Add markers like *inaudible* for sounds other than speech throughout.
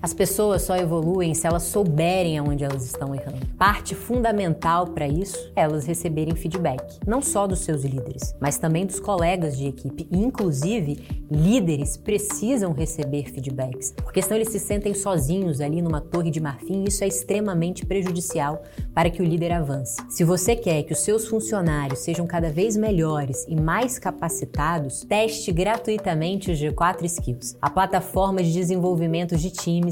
As pessoas só evoluem se elas souberem aonde elas estão errando. Parte fundamental para isso é elas receberem feedback, não só dos seus líderes, mas também dos colegas de equipe. E, inclusive, líderes precisam receber feedbacks, porque senão eles se sentem sozinhos ali numa torre de marfim e isso é extremamente prejudicial para que o líder avance. Se você quer que os seus funcionários sejam cada vez melhores e mais capacitados, teste gratuitamente o G4 Skills, a plataforma de desenvolvimento de time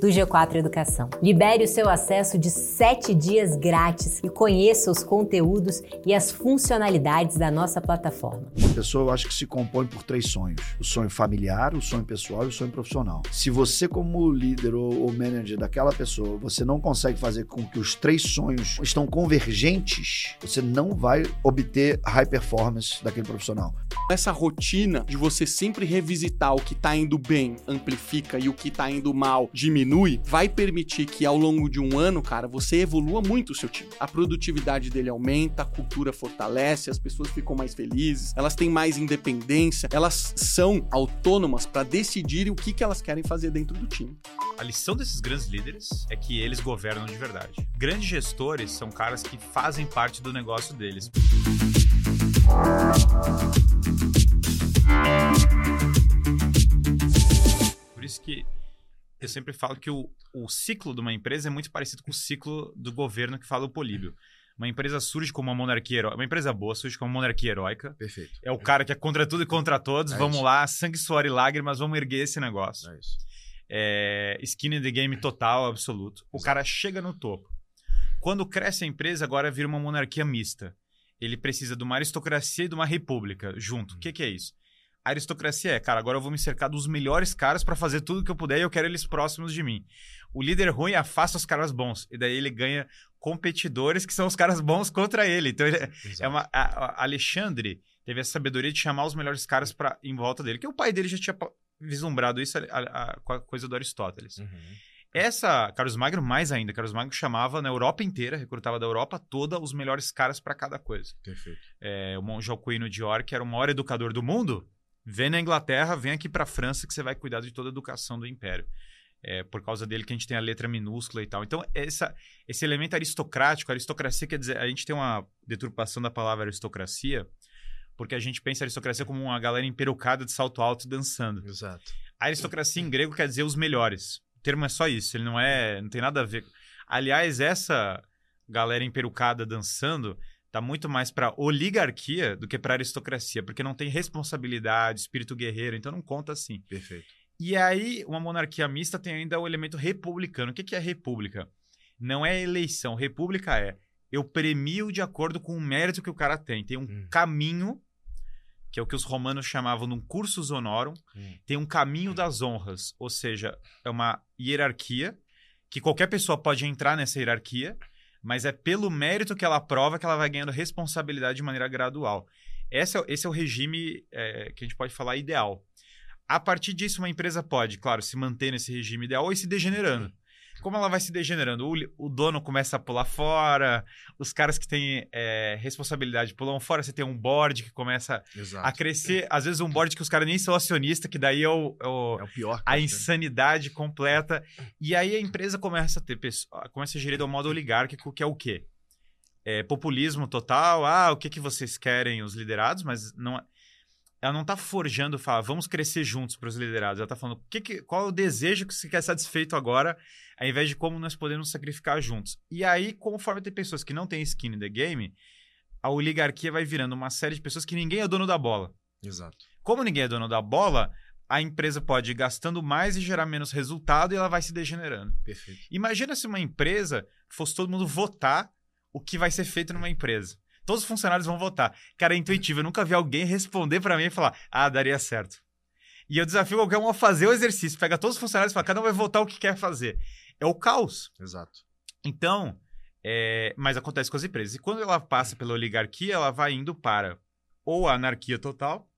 do G4 Educação. Libere o seu acesso de 7 dias grátis e conheça os conteúdos e as funcionalidades da nossa plataforma. A pessoa, eu acho que se compõe por três sonhos: o sonho familiar, o sonho pessoal e o sonho profissional. Se você, como líder ou, ou manager daquela pessoa, você não consegue fazer com que os três sonhos estão convergentes, você não vai obter high performance daquele profissional. Essa rotina de você sempre revisitar o que está indo bem, amplifica e o que está indo mal diminui diminui, vai permitir que ao longo de um ano, cara, você evolua muito o seu time. A produtividade dele aumenta, a cultura fortalece, as pessoas ficam mais felizes, elas têm mais independência, elas são autônomas para decidirem o que, que elas querem fazer dentro do time. A lição desses grandes líderes é que eles governam de verdade. Grandes gestores são caras que fazem parte do negócio deles. Por isso que eu sempre falo que o, o ciclo de uma empresa é muito parecido com o ciclo do governo que fala o Políbio. Uma empresa surge como uma monarquia heróica. Uma empresa boa surge como uma monarquia heróica. Perfeito. É o cara que é contra tudo e contra todos. É vamos isso. lá, sangue, suor e lágrimas, vamos erguer esse negócio. É isso. É, skin in the game total, absoluto. O cara chega no topo. Quando cresce a empresa, agora vira uma monarquia mista. Ele precisa de uma aristocracia e de uma república junto. O que, que é isso? A aristocracia é, cara, agora eu vou me cercar dos melhores caras para fazer tudo que eu puder e eu quero eles próximos de mim. O líder ruim afasta os caras bons. E daí ele ganha competidores que são os caras bons contra ele. Então ele é- é uma. a- a- Alexandre teve a sabedoria de chamar os melhores caras para em volta dele. Que o pai dele já tinha vislumbrado isso a- a- a coisa do Aristóteles. Uhum. Essa, Carlos Magno, mais ainda, Carlos Magno chamava na Europa inteira, recrutava da Europa toda os melhores caras para cada coisa. Perfeito. É, o monge Alcuino de Or, que era o maior educador do mundo, vem na Inglaterra, vem aqui para França que você vai cuidar de toda a educação do império. É por causa dele que a gente tem a letra minúscula e tal. Então, essa, esse elemento aristocrático, aristocracia quer dizer, a gente tem uma deturpação da palavra aristocracia, porque a gente pensa a aristocracia como uma galera emperucada de salto alto dançando. Exato. A aristocracia em grego quer dizer os melhores. O termo é só isso, ele não é, não tem nada a ver. Aliás, essa galera emperucada dançando tá muito mais para oligarquia do que para aristocracia, porque não tem responsabilidade, espírito guerreiro, então não conta assim. Perfeito. E aí, uma monarquia mista tem ainda o elemento republicano. O que que é república? Não é eleição. República é eu premio de acordo com o mérito que o cara tem. Tem um Hum. caminho, que é o que os romanos chamavam de um cursus honorum, Hum. tem um caminho das honras, ou seja, é uma hierarquia que qualquer pessoa pode entrar nessa hierarquia, mas é pelo mérito que ela prova que ela vai ganhando responsabilidade de maneira gradual. Esse é, o- esse é o regime é, que a gente pode falar ideal. A partir disso, uma empresa pode, claro, se manter nesse regime ideal ou ir se degenerando. Como ela vai se degenerando? O, o dono começa a pular fora, os caras que têm é, responsabilidade pulam fora, você tem um board que começa Exato. a crescer. Às vezes um board que os caras nem são acionistas, que daí é o, é o- É o pior. a cara. insanidade completa. E aí a empresa começa a ter pessoa, começa a gerir do modo oligárquico, que é o quê? É populismo total. Ah, o que, que vocês querem, os liderados, mas não é- ela não tá forjando, fala, vamos crescer juntos para os liderados. Ela tá falando, que que, qual é o desejo que você quer satisfeito agora, ao invés de como nós podemos sacrificar juntos. E aí, conforme tem pessoas que não têm skin in the game, a oligarquia vai virando uma série de pessoas que ninguém é dono da bola. Exato. Como ninguém é dono da bola, a empresa pode ir gastando mais e gerar menos resultado e ela vai se degenerando. Perfeito. Imagina se uma empresa fosse todo mundo votar o que vai ser feito numa empresa. Todos os funcionários vão votar. Cara, é intuitivo. Eu nunca vi alguém responder pra mim e falar, ah, daria certo. E eu desafio qualquer um a fazer o exercício. Pega todos os funcionários e fala, cada um vai votar o que quer fazer. É o caos. Exato. Então, é, mas acontece com as empresas. E quando ela passa pela oligarquia, ela vai indo para ou a anarquia total.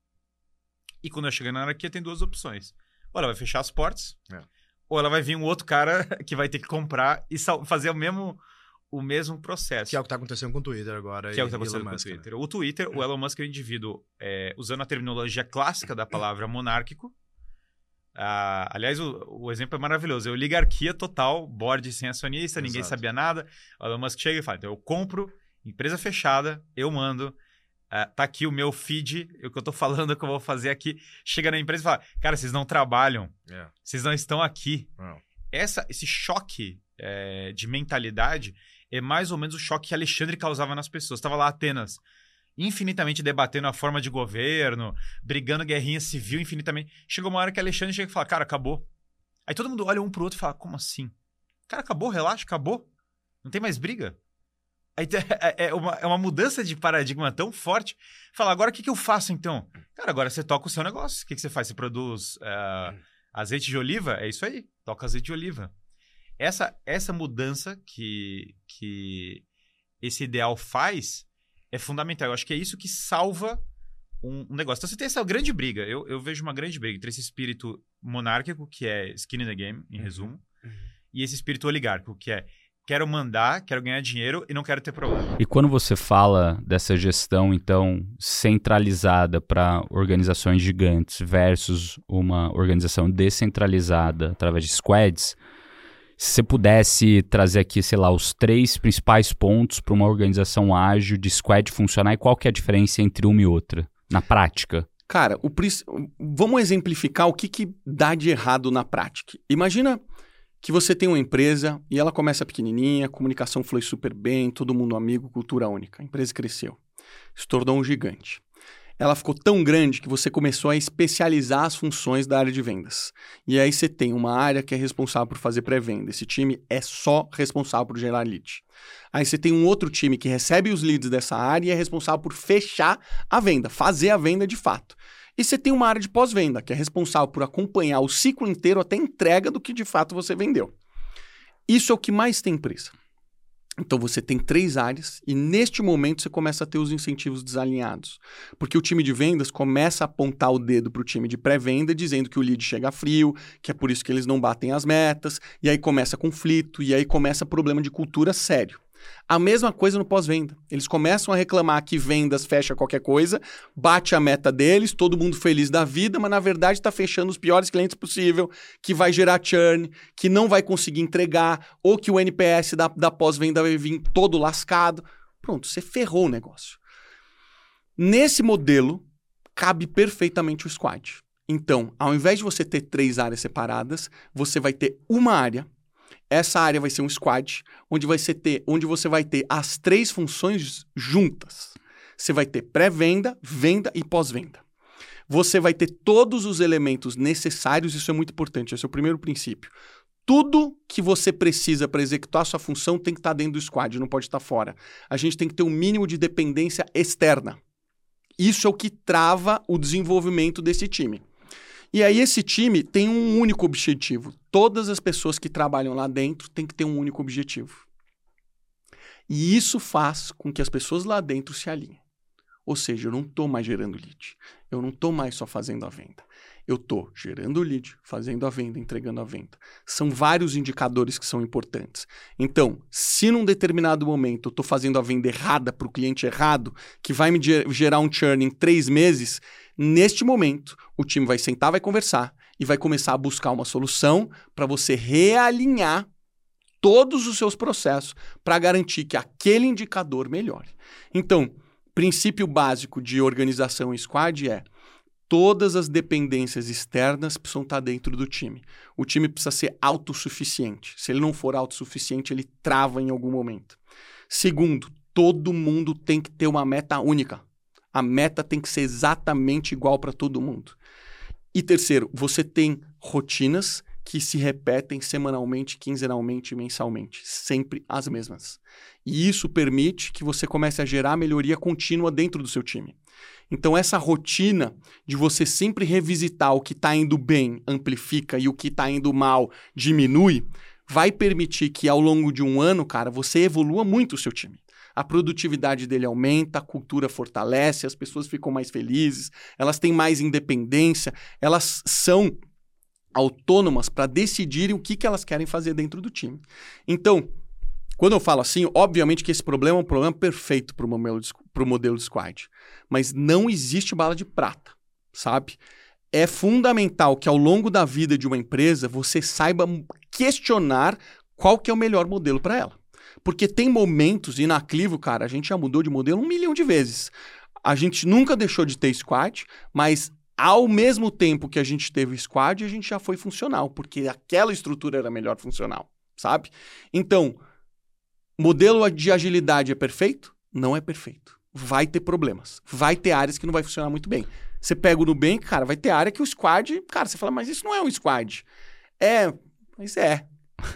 E quando ela chega na anarquia, tem duas opções. Ou ela vai fechar as portas, É. ou ela vai vir um outro cara *laughs* que vai ter que comprar e fazer o mesmo, o mesmo processo. Que é o que tá acontecendo com o Twitter agora. Que é o que está acontecendo Elon com o né? Twitter. O Twitter, o Elon Musk é um indivíduo, é, usando a terminologia clássica da palavra monárquico, Ah, aliás, o, o, exemplo é maravilhoso. É oligarquia total, board sem acionista, Exato. ninguém sabia nada. O Elon Musk chega e fala: então eu compro, empresa fechada, eu mando. Uh, tá aqui o meu feed, o que eu tô falando que eu vou fazer aqui. Chega na empresa e fala: Cara, vocês não trabalham, yeah. É. vocês não estão aqui. Essa, esse choque é, de mentalidade é mais ou menos o choque que Alexandre causava nas pessoas. Estava lá Atenas, infinitamente debatendo a forma de governo, brigando guerrinha civil infinitamente. Chegou uma hora que Alexandre chega e fala: Cara, acabou. Aí todo mundo olha um pro outro e fala: Como assim? Cara, acabou, relaxa, acabou. Não tem mais briga. *laughs* É, é uma, é uma mudança de paradigma tão forte. Fala, agora o que, que eu faço então? Cara, agora você toca o seu negócio. O que, que você faz? Você produz uh, azeite de oliva? É isso aí. Toca azeite de oliva. Essa, essa mudança que, que esse ideal faz é fundamental. Eu acho que é isso que salva um, um negócio. Então você tem essa grande briga. Eu, eu, vejo uma grande briga entre esse espírito monárquico, que é skin in the game, em uhum. resumo, uhum. e esse espírito oligárquico, que é quero mandar, quero ganhar dinheiro e não quero ter problema. E quando você fala dessa gestão, então, centralizada para organizações gigantes versus uma organização descentralizada através de squads, se você pudesse trazer aqui, sei lá, os três principais pontos para uma organização ágil de squad funcionar e qual que é a diferença entre uma e outra, na prática? Cara, o, vamos exemplificar o que, que dá de errado na prática. Imagina que você tem uma empresa e ela começa pequenininha, a comunicação flui super bem, todo mundo amigo, cultura única. A empresa cresceu, se tornou um gigante. Ela ficou tão grande que você começou a especializar as funções da área de vendas. E aí você tem uma área que é responsável por fazer pré-venda. Esse time é só responsável por gerar lead. Aí você tem um outro time que recebe os leads dessa área e é responsável por fechar a venda, fazer a venda de fato. E você tem uma área de pós-venda, que é responsável por acompanhar o ciclo inteiro até entrega do que de fato você vendeu. Isso é o que mais tem empresa. Então você tem três áreas e neste momento você começa a ter os incentivos desalinhados. Porque o time de vendas começa a apontar o dedo para o time de pré-venda, dizendo que o lead chega frio, que é por isso que eles não batem as metas, e aí começa conflito, e aí começa problema de cultura sério. A mesma coisa no pós-venda. Eles começam a reclamar que vendas fecha qualquer coisa, bate a meta deles, todo mundo feliz da vida, mas na verdade está fechando os piores clientes possível, que vai gerar churn, que não vai conseguir entregar, ou que o NPS da, da pós-venda vai vir todo lascado. Pronto, você ferrou o negócio. Nesse modelo, cabe perfeitamente o squad. Então, ao invés de você ter três áreas separadas, você vai ter uma área essa área vai ser um squad, onde, vai ser ter, onde você vai ter as três funções juntas. Você vai ter pré-venda, venda e pós-venda. Você vai ter todos os elementos necessários, isso é muito importante, esse é o primeiro princípio. Tudo que você precisa para executar a sua função tem que estar tá dentro do squad, não pode estar tá fora. A gente tem que ter um mínimo de dependência externa. Isso é o que trava o desenvolvimento desse time. E aí esse time tem um único objetivo. Todas as pessoas que trabalham lá dentro têm que ter um único objetivo. E isso faz com que as pessoas lá dentro se alinhem. Ou seja, eu não estou mais gerando lead. Eu não estou mais só fazendo a venda. Eu estou gerando lead, fazendo a venda, entregando a venda. São vários indicadores que são importantes. Então, se num determinado momento eu estou fazendo a venda errada para o cliente errado, que vai me gerar um churn em três meses, neste momento o time vai sentar, vai conversar e vai começar a buscar uma solução para você realinhar todos os seus processos para garantir que aquele indicador melhore. Então, princípio básico de organização em squad é todas as dependências externas precisam estar dentro do time. O time precisa ser autossuficiente. Se ele não for autossuficiente, ele trava em algum momento. Segundo, todo mundo tem que ter uma meta única. A meta tem que ser exatamente igual para todo mundo. E terceiro, você tem rotinas que se repetem semanalmente, quinzenalmente, mensalmente, sempre as mesmas. E isso permite que você comece a gerar melhoria contínua dentro do seu time. Então, essa rotina de você sempre revisitar o que está indo bem, amplifica, e o que está indo mal, diminui, vai permitir que ao longo de um ano, cara, você evolua muito o seu time. A produtividade dele aumenta, a cultura fortalece, as pessoas ficam mais felizes, elas têm mais independência, elas são autônomas para decidirem o que, que elas querem fazer dentro do time. Então, quando eu falo assim, obviamente que esse problema é um problema perfeito para o modelo, modelo de squad. Mas não existe bala de prata, sabe? é fundamental que ao longo da vida de uma empresa você saiba questionar qual que é o melhor modelo para ela. Porque tem momentos, e na Clivo, cara, a gente já mudou de modelo um milhão de vezes. A gente nunca deixou de ter squad, mas ao mesmo tempo que a gente teve squad, a gente já foi funcional, porque aquela estrutura era melhor funcional, sabe? Então, modelo de agilidade é perfeito? Não é perfeito. Vai ter problemas. Vai ter áreas que não vai funcionar muito bem. Você pega o Nubank, cara, vai ter área que o squad, cara, você fala, mas isso não é um squad. É, mas é.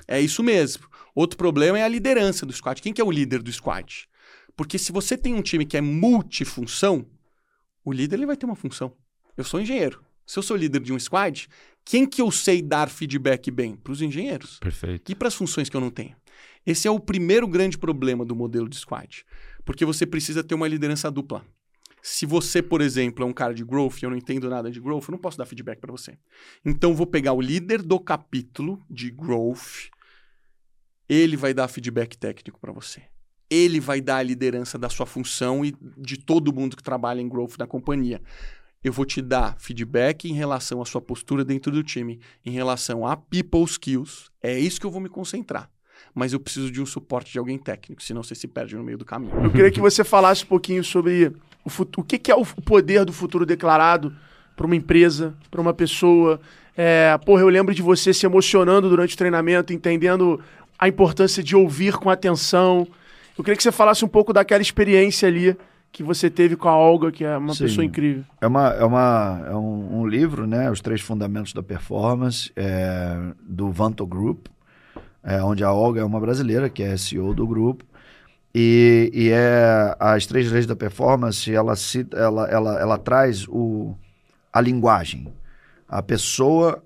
É isso mesmo. Outro problema é a liderança do squad. Quem que é o líder do squad? Porque se você tem um time que é multifunção, o líder ele vai ter uma função. Eu sou engenheiro. Se eu sou líder de um squad, quem que eu sei dar feedback bem? Para os engenheiros. Perfeito. E para as funções que eu não tenho. Esse é o primeiro grande problema do modelo de squad. Porque você precisa ter uma liderança dupla. Se você, por exemplo, é um cara de growth e eu não entendo nada de growth, eu não posso dar feedback para você. Então, vou pegar o líder do capítulo de growth ele vai dar feedback técnico para você. Ele vai dar a liderança da sua função e de todo mundo que trabalha em growth da companhia. Eu vou te dar feedback em relação à sua postura dentro do time, em relação a people skills. É isso que eu vou me concentrar. Mas eu preciso de um suporte de alguém técnico, senão você se perde no meio do caminho. Eu queria que você falasse um pouquinho sobre o, futuro, o que, que é o poder do futuro declarado para uma empresa, para uma pessoa. É, porra, eu lembro de você se emocionando durante o treinamento, entendendo a importância de ouvir com atenção. Eu queria que você falasse um pouco daquela experiência ali que você teve com a Olga, que é uma Sim. pessoa incrível. É, uma, é, uma, é um, um livro, né? Os Três Fundamentos da Performance, é, do Vanto Group, é, onde a Olga é uma brasileira, que é CEO do grupo. E, e é as três leis da performance, ela, cita, ela, ela, ela traz o, a linguagem. A pessoa,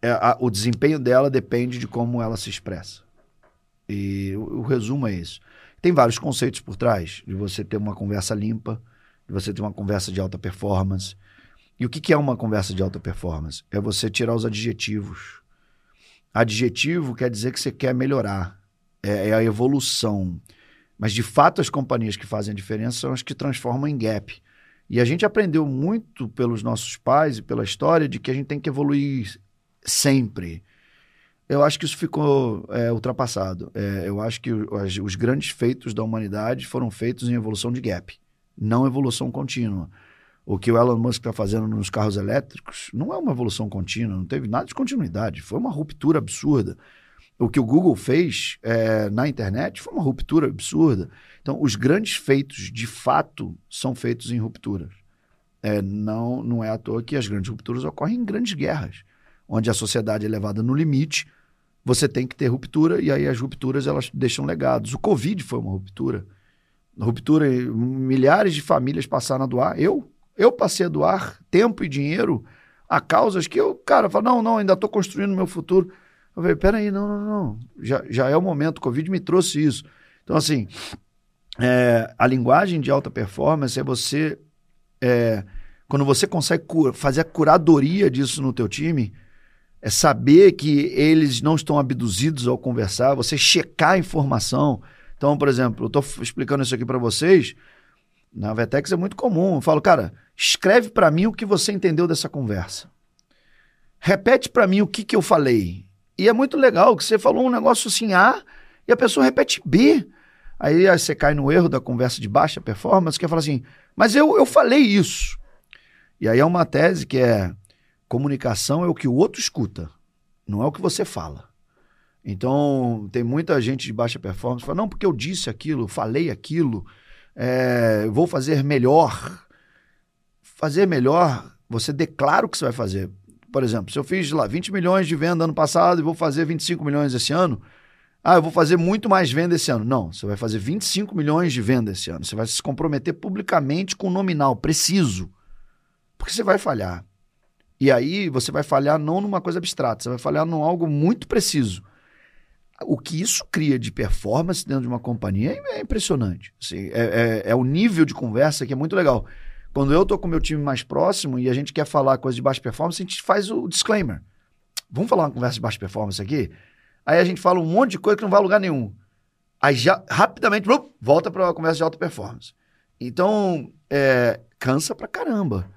é, a, o desempenho dela depende de como ela se expressa. E o, o resumo é isso. Tem vários conceitos por trás de você ter uma conversa limpa, de você ter uma conversa de alta performance. E o que, que é uma conversa de alta performance? É você tirar os adjetivos. Adjetivo quer dizer que você quer melhorar, é, é a evolução. Mas de fato as companhias que fazem a diferença são as que transformam em gap. E a gente aprendeu muito pelos nossos pais e pela história de que a gente tem que evoluir sempre. Eu acho que isso ficou é, ultrapassado. É, eu acho que os, os grandes feitos da humanidade foram feitos em evolução de gap, não evolução contínua. O que o Elon Musk está fazendo nos carros elétricos não é uma evolução contínua, não teve nada de continuidade, foi uma ruptura absurda. O que o Google fez é, na internet foi uma ruptura absurda. Então, os grandes feitos, de fato, são feitos em rupturas. É, não, não é à toa que as grandes rupturas ocorrem em grandes guerras, onde a sociedade é levada no limite, você tem que ter ruptura, e aí as rupturas elas deixam legados. O Covid foi uma ruptura. Ruptura, milhares de famílias passaram a doar. Eu, eu passei a doar tempo e dinheiro a causas que eu, cara, falo, não, não, ainda estou construindo meu futuro. Eu falei, peraí, não, não, não. Já, já é o momento, o Covid me trouxe isso. Então, assim, é, a linguagem de alta performance é você. É, quando você consegue fazer a curadoria disso no teu time, é saber que eles não estão abduzidos ao conversar, você checar a informação. Então, por exemplo, eu estou explicando isso aqui para vocês. Na Vetex é muito comum. Eu falo, cara, escreve para mim o que você entendeu dessa conversa. Repete para mim o que, que eu falei. E é muito legal que você falou um negócio assim A e a pessoa repete B. Aí, aí você cai no erro da conversa de baixa performance, que é falar assim, mas eu, eu falei isso. E aí é uma tese que é comunicação é o que o outro escuta, não é o que você fala. Então, tem muita gente de baixa performance que fala, não, porque eu disse aquilo, falei aquilo, é, vou fazer melhor. Fazer melhor, você declara o que você vai fazer. Por exemplo, se eu fiz lá 20 milhões de venda ano passado e vou fazer 25 milhões esse ano, ah, eu vou fazer muito mais venda esse ano. Não, você vai fazer 25 milhões de venda esse ano. Você vai se comprometer publicamente com o nominal, preciso. Porque você vai falhar. E aí você vai falhar não numa coisa abstrata, você vai falhar num algo muito preciso. O que isso cria de performance dentro de uma companhia é impressionante. Assim, é, é, é o nível de conversa que é muito legal. Quando eu tô com o meu time mais próximo e a gente quer falar coisa de baixa performance, a gente faz o disclaimer. Vamos falar uma conversa de baixa performance aqui? Aí a gente fala um monte de coisa que não vai a lugar nenhum. Aí já, rapidamente, volta para a conversa de alta performance. Então, é, cansa pra caramba.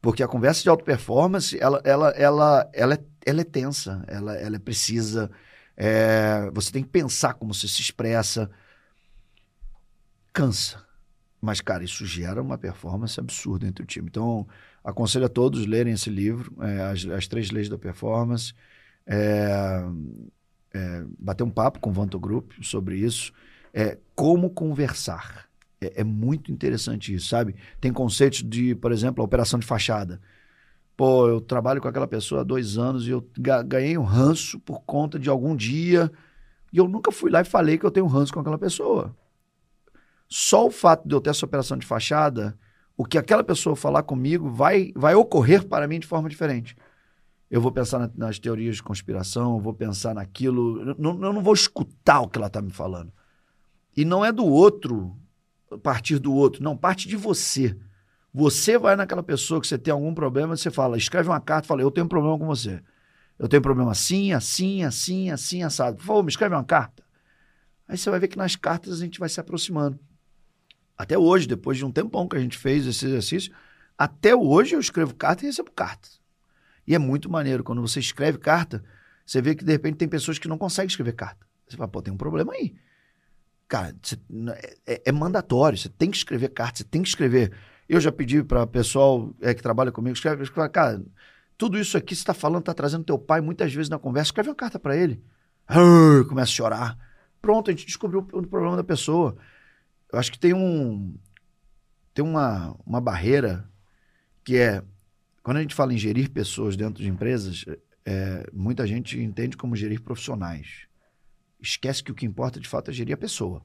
Porque a conversa de alta performance, ela, ela, ela, ela, é, ela é tensa, ela, ela é precisa. É, você tem que pensar como você se expressa. Cansa. Mas, cara, isso gera uma performance absurda entre o time. Então, aconselho a todos lerem esse livro, é, as, as Três Leis da Performance. É, é, bater um papo com o Vanto Group sobre isso. É, como conversar. É, é, muito interessante isso, sabe? Tem conceitos de, por exemplo, a operação de fachada. Pô, eu trabalho com aquela pessoa há dois anos e eu ganhei um ranço por conta de algum dia e eu nunca fui lá e falei que eu tenho um ranço com aquela pessoa. Só o fato de eu ter essa operação de fachada, o que aquela pessoa falar comigo vai, vai ocorrer para mim de forma diferente. Eu vou pensar na, nas teorias de conspiração, eu vou pensar naquilo. Eu não, eu não vou escutar o que ela está me falando. E não é do outro partir do outro. Não, parte de você. Você vai naquela pessoa que você tem algum problema, você fala, escreve uma carta fala, eu tenho um problema com você. Eu tenho um problema assim, assim, assim, assim, assado. Por favor, me escreve uma carta. Aí você vai ver que nas cartas a gente vai se aproximando. Até hoje, depois de um tempão que a gente fez esse exercício, até hoje eu escrevo carta e recebo cartas. E é muito maneiro. Quando você escreve carta, você vê que de repente tem pessoas que não conseguem escrever carta. Você fala, pô, tem um problema aí. Cara, é, é, mandatório, você tem que escrever carta, você tem que escrever. Eu já pedi para o pessoal é, que trabalha comigo, escreve, escreve, cara, tudo isso aqui você está falando, está trazendo teu pai muitas vezes na conversa, escreve uma carta para ele. Começa a chorar. Pronto, a gente descobriu o problema da pessoa. Eu acho que tem um tem uma, uma barreira que é quando a gente fala em gerir pessoas dentro de empresas, é, muita gente entende como gerir profissionais esquece que o que importa de fato é gerir a pessoa.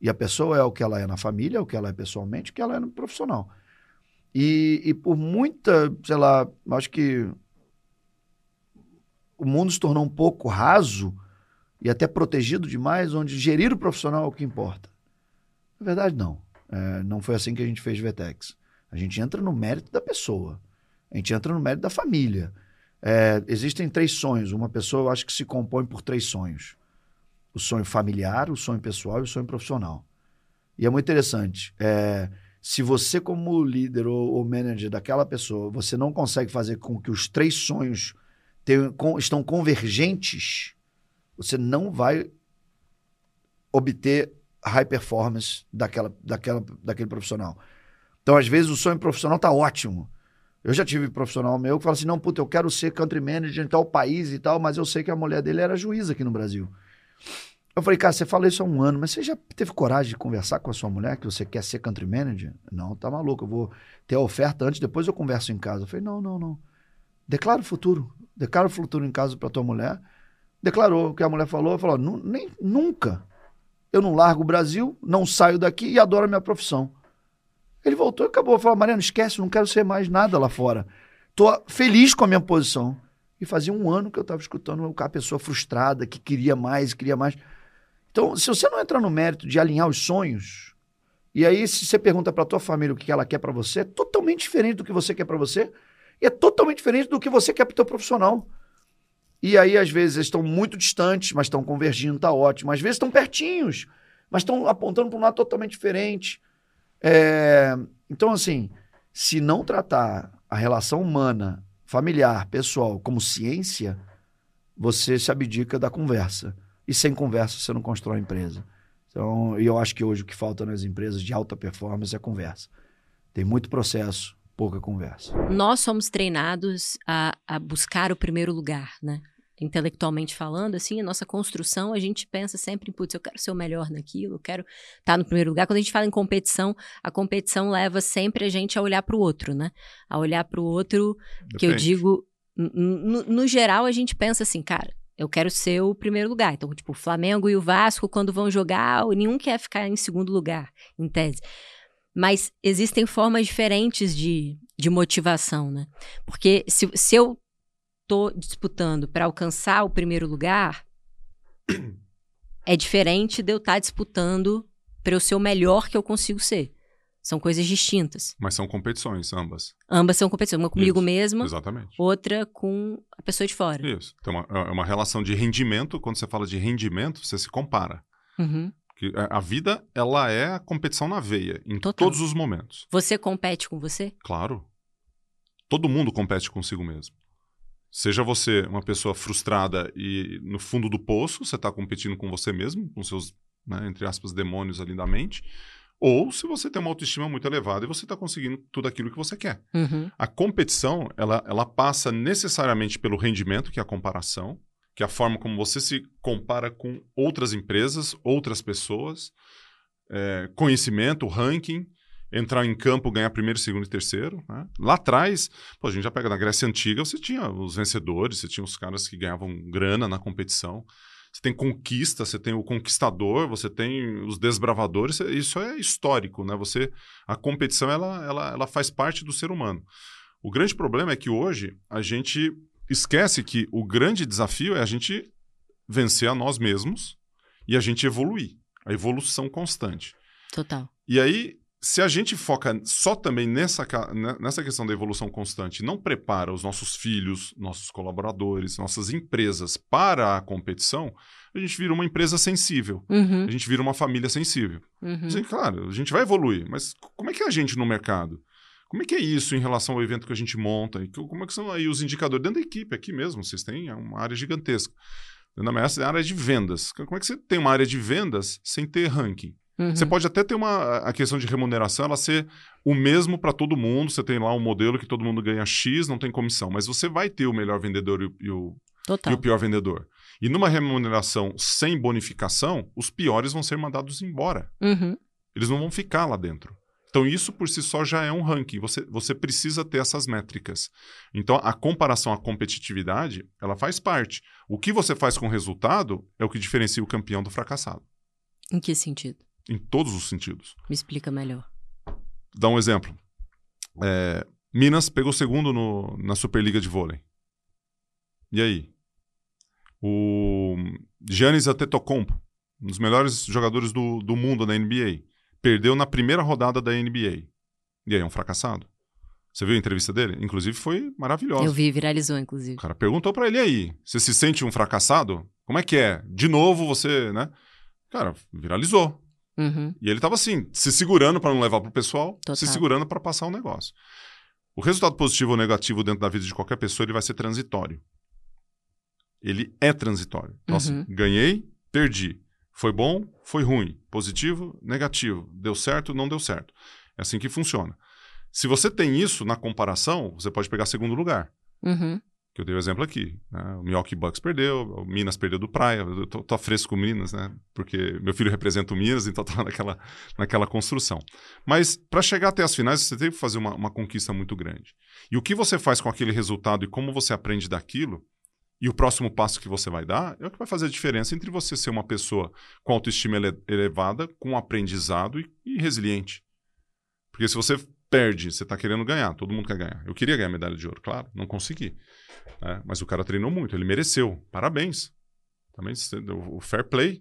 E a pessoa é o que ela é na família, é o que ela é pessoalmente, o que ela é no profissional. E, e por muita, sei lá, acho que o mundo se tornou um pouco raso e até protegido demais, onde gerir o profissional é o que importa. Na verdade, não. É, não foi assim que a gente fez Vetex. A gente entra no mérito da pessoa. A gente entra no mérito da família. É, existem três sonhos. Uma pessoa, eu acho que se compõe por três sonhos o sonho familiar, o sonho pessoal e o sonho profissional. E é muito interessante. É, se você, como líder ou, ou, manager daquela pessoa, você não consegue fazer com que os três sonhos tenham, com, estão convergentes, você não vai obter high performance daquela, daquela, daquele profissional. Então, às vezes, o sonho profissional está ótimo. Eu já tive profissional meu que fala assim: não, puta, eu quero ser country manager em tal país e tal, mas eu sei que a mulher dele era juíza aqui no Brasil. Eu falei, cara, você falou isso há um ano, mas você já teve coragem de conversar com a sua mulher que você quer ser country manager? Não, tá maluco, eu vou ter a oferta antes, depois eu converso em casa. Eu falei, não, não, não. Declara o futuro. Declara o futuro em casa para tua mulher. Declarou o que a mulher falou. Falou, nem, nunca. Eu não largo o Brasil, não saio daqui e adoro a minha profissão. Ele voltou e acabou. Falou, Mariana, esquece, não quero ser mais nada lá fora. Tô feliz com a minha posição. E fazia um ano que eu estava escutando a pessoa frustrada, que queria mais, queria mais. Então, se você não entrar no mérito de alinhar os sonhos, e aí se você pergunta para tua família o que ela quer para você, é totalmente diferente do que você quer para você, e é totalmente diferente do que você quer para o profissional. E aí, às vezes, eles estão muito distantes, mas estão convergindo, tá ótimo. Às vezes estão pertinhos, mas estão apontando para um lado totalmente diferente. É... Então, assim, se não tratar a relação humana, familiar, pessoal, como ciência, você se abdica da conversa. E sem conversa você não constrói empresa. Então, e eu acho que hoje o que falta nas empresas de alta performance é conversa. Tem muito processo, pouca conversa. Nós somos treinados a, a buscar o primeiro lugar, né? Intelectualmente falando, assim, a nossa construção, a gente pensa sempre, putz, eu quero ser o melhor naquilo, eu quero estar tá no primeiro lugar. Quando a gente fala em competição, a competição leva sempre a gente a olhar para o outro, né? A olhar para o outro, Depende. que eu digo, no, no geral, a gente pensa assim, cara, eu quero ser o primeiro lugar. Então, tipo, o Flamengo e o Vasco, quando vão jogar, nenhum quer ficar em segundo lugar, em tese. Mas existem formas diferentes de, de motivação, né? Porque se, se eu tô disputando para alcançar o primeiro lugar, é diferente de eu estar tá disputando para eu ser o melhor que eu consigo ser. São coisas distintas. Mas são competições, ambas. Ambas são competições. Uma comigo Isso, mesma, exatamente. outra com a pessoa de fora. Isso. Então, é uma relação de rendimento. Quando você fala de rendimento, você se compara. Uhum. A vida, ela é a competição na veia, em Total. todos os momentos. Você compete com você? Claro. Todo mundo compete consigo mesmo. Seja você uma pessoa frustrada e no fundo do poço, você está competindo com você mesmo, com seus, né, entre aspas, demônios ali da mente, ou se você tem uma autoestima muito elevada e você está conseguindo tudo aquilo que você quer. Uhum. A competição, ela, ela passa necessariamente pelo rendimento, que é a comparação, que é a forma como você se compara com outras empresas, outras pessoas, é, conhecimento, ranking, entrar em campo, ganhar primeiro, segundo e terceiro. Né? Lá atrás, pô, a gente já pega na Grécia Antiga, você tinha os vencedores, você tinha os caras que ganhavam grana na competição. Você tem conquista, você tem o conquistador, você tem os desbravadores, isso é histórico, né? Você, a competição, ela, ela, ela faz parte do ser humano. O grande problema é que hoje a gente esquece que o grande desafio é a gente vencer a nós mesmos e a gente evoluir, a evolução constante. Total. E aí, se a gente foca só também nessa, né, nessa questão da evolução constante e não prepara os nossos filhos, nossos colaboradores, nossas empresas para a competição, a gente vira uma empresa sensível. Uhum. A gente vira uma família sensível. Uhum. Sim, claro, a gente vai evoluir, mas como é que é a gente no mercado? Como é que é isso em relação ao evento que a gente monta? E co- como é que são aí os indicadores dentro da equipe aqui mesmo? Vocês têm uma área gigantesca. Dentro da Maersk, é a área de vendas. Como é que você tem uma área de vendas sem ter ranking? Uhum. Você pode até ter uma a questão de remuneração, ela ser o mesmo para todo mundo. Você tem lá um modelo que todo mundo ganha X, não tem comissão, mas você vai ter o melhor vendedor e o, e o, e o pior vendedor. E numa remuneração sem bonificação, os piores vão ser mandados embora. Uhum. Eles não vão ficar lá dentro. Então, isso por si só já é um ranking. Você, você precisa ter essas métricas. Então, a comparação à competitividade, ela faz parte. O que você faz com o resultado é o que diferencia o campeão do fracassado. Em que sentido? Em todos os sentidos. Me explica melhor. Dá um exemplo. É, Minas pegou segundo no- na Superliga de Vôlei. E aí? O Giannis Antetokounmpo, um dos melhores jogadores do, do mundo na NBA, perdeu na primeira rodada da NBA. E aí, é um fracassado? Você viu a entrevista dele? Inclusive foi maravilhosa. Eu vi, viralizou, inclusive. O cara perguntou pra ele "E aí, você se sente um fracassado? Como é que é? De novo você, né? Cara, viralizou. Uhum. E ele tava assim, se segurando para não levar pro pessoal, Total. se segurando para passar o negócio. O resultado positivo ou negativo dentro da vida de qualquer pessoa, ele vai ser transitório. Ele é transitório. Então, assim, Uhum. ganhei, perdi. Foi bom, foi ruim. Positivo, negativo. Deu certo, não deu certo. É assim que funciona. Se você tem isso na comparação, você pode pegar segundo lugar. Uhum. Que eu dei o exemplo aqui. né? O Milwaukee Bucks perdeu, o Minas perdeu do Praia. Eu tô, tô fresco com o Minas, né? Porque meu filho representa o Minas, então tá *laughs* naquela, naquela construção. Mas para chegar até as finais, você tem que fazer uma, uma conquista muito grande. E o que você faz com aquele resultado e como você aprende daquilo, e o próximo passo que você vai dar, é o que vai fazer a diferença entre você ser uma pessoa com autoestima ele- elevada, com aprendizado e, e resiliente. Porque se você perde, você está querendo ganhar, todo mundo quer ganhar. Eu queria ganhar medalha de ouro, claro, não consegui. Né? mas o cara treinou muito, ele mereceu. Parabéns. Também o o fair play.